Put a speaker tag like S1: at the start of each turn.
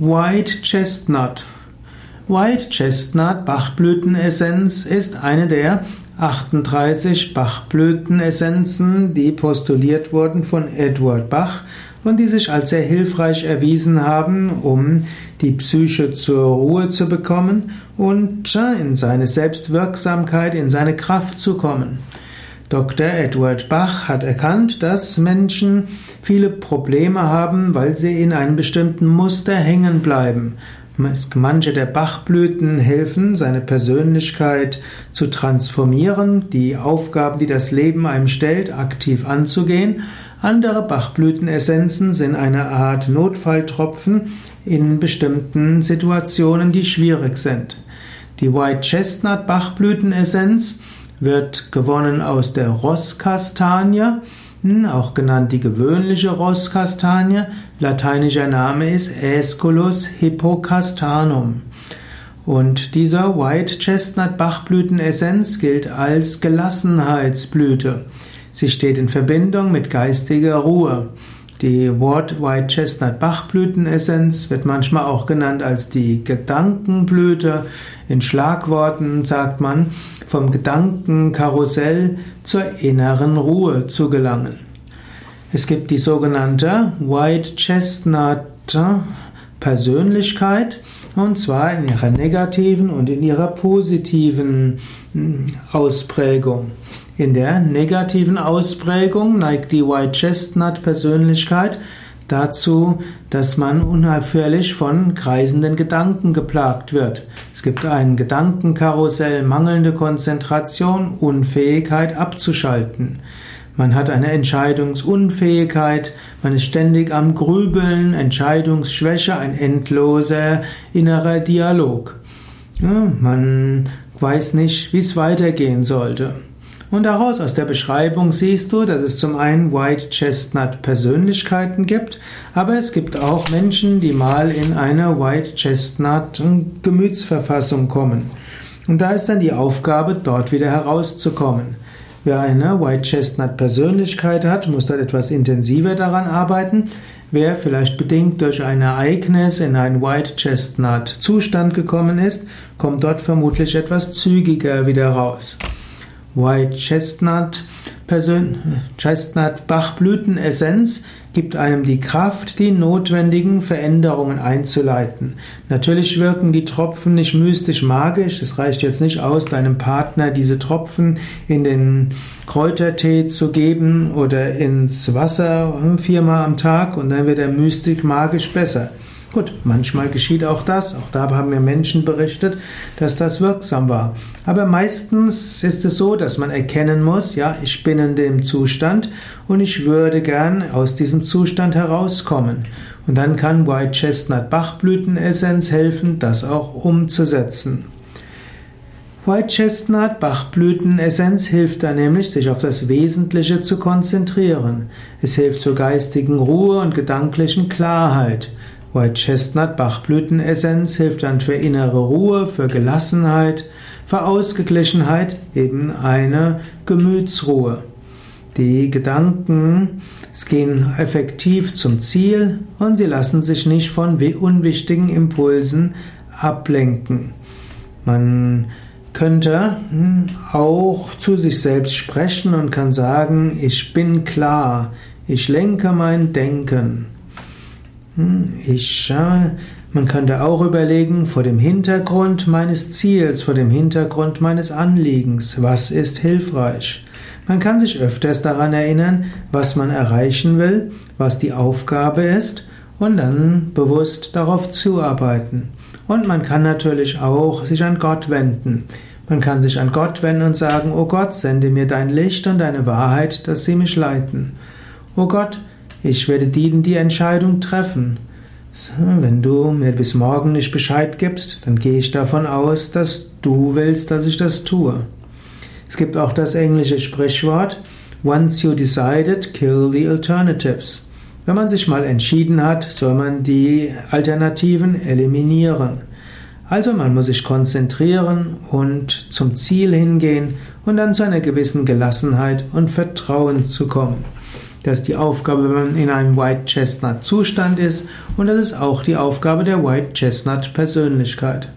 S1: White Chestnut. White Chestnut Bachblütenessenz ist eine der 38 Bachblütenessenzen, die postuliert wurden von Edward Bach und die sich als sehr hilfreich erwiesen haben, um die Psyche zur Ruhe zu bekommen und in seine Selbstwirksamkeit, in seine Kraft zu kommen. Dr. Edward Bach hat erkannt, dass Menschen viele Probleme haben, weil sie in einem bestimmten Muster hängen bleiben. Manche der Bachblüten helfen, seine Persönlichkeit zu transformieren, die Aufgaben, die das Leben einem stellt, aktiv anzugehen. Andere Bachblütenessenzen sind eine Art Notfalltropfen in bestimmten Situationen, die schwierig sind. Die White Chestnut Bachblütenessenz wird gewonnen aus der Rosskastanie, hm, auch genannt die gewöhnliche Rosskastanie. Lateinischer Name ist Aesculus hippocastanum. Und dieser White Chestnut Bachblütenessenz gilt als Gelassenheitsblüte. Sie steht in Verbindung mit geistiger Ruhe. Die Wort White Chestnut Bachblütenessenz wird manchmal auch genannt als die Gedankenblüte. In Schlagworten sagt man, vom Gedankenkarussell zur inneren Ruhe zu gelangen. Es gibt die sogenannte White Chestnut Persönlichkeit, und zwar in ihrer negativen und in ihrer positiven hm, Ausprägung. In der negativen Ausprägung neigt die White Chestnut Persönlichkeit dazu, dass man unaufhörlich von kreisenden Gedanken geplagt wird. Es gibt ein Gedankenkarussell, mangelnde Konzentration, Unfähigkeit abzuschalten. Man hat eine Entscheidungsunfähigkeit, man ist ständig am Grübeln, Entscheidungsschwäche, ein endloser innerer Dialog. Ja, man weiß nicht, wie es weitergehen sollte. Und daraus aus der Beschreibung siehst du, dass es zum einen White Chestnut Persönlichkeiten gibt, aber es gibt auch Menschen, die mal in eine White Chestnut Gemütsverfassung kommen. Und da ist dann die Aufgabe, dort wieder herauszukommen. Wer eine White Chestnut Persönlichkeit hat, muss dort etwas intensiver daran arbeiten. Wer vielleicht bedingt durch ein Ereignis in einen White Chestnut Zustand gekommen ist, kommt dort vermutlich etwas zügiger wieder raus. White Chestnut, Persön Chestnut Bachblütenessenz gibt einem die Kraft, die notwendigen Veränderungen einzuleiten. Natürlich wirken die Tropfen nicht mystisch magisch. Es reicht jetzt nicht aus, deinem Partner diese Tropfen in den Kräutertee zu geben oder ins Wasser viermal am Tag und dann wird er mystisch magisch besser. Gut, manchmal geschieht auch das. Auch da haben mir Menschen berichtet, dass das wirksam war. Aber meistens ist es so, dass man erkennen muss, ja, ich bin in dem Zustand und ich würde gern aus diesem Zustand herauskommen. Und dann kann White Chestnut Bachblütenessenz helfen, das auch umzusetzen. White Chestnut Bachblütenessenz hilft da nämlich, sich auf das Wesentliche zu konzentrieren. Es hilft zur geistigen Ruhe und gedanklichen Klarheit. White Chestnut Bachblütenessenz hilft dann für innere Ruhe, für Gelassenheit, für Ausgeglichenheit, eben eine Gemütsruhe. Die Gedanken gehen effektiv zum Ziel und sie lassen sich nicht von unwichtigen Impulsen ablenken. Man könnte hm, auch zu sich selbst sprechen und kann sagen, ich bin klar, ich lenke mein Denken. Hm, ich, man könnte auch überlegen, vor dem Hintergrund meines Ziels, vor dem Hintergrund meines Anliegens, was ist hilfreich? Man kann sich öfters daran erinnern, was man erreichen will, was die Aufgabe ist und dann bewusst darauf zuarbeiten. Und man kann natürlich auch sich an Gott wenden. Man kann sich an Gott wenden und sagen, oh Gott, sende mir dein Licht und deine Wahrheit, dass sie mich leiten. Oh Gott, ich werde die, die Entscheidung treffen. Wenn du mir bis morgen nicht Bescheid gibst, dann gehe ich davon aus, dass du willst, dass ich das tue. Es gibt auch das englische Sprichwort Once you decided, kill the alternatives. Wenn man sich mal entschieden hat, soll man die Alternativen eliminieren. Also man muss sich konzentrieren und zum Ziel hingehen und dann zu einer gewissen Gelassenheit und Vertrauen zu kommen. Das ist die Aufgabe, wenn man in einem White Chestnut Zustand ist und das ist auch die Aufgabe der White Chestnut Persönlichkeit.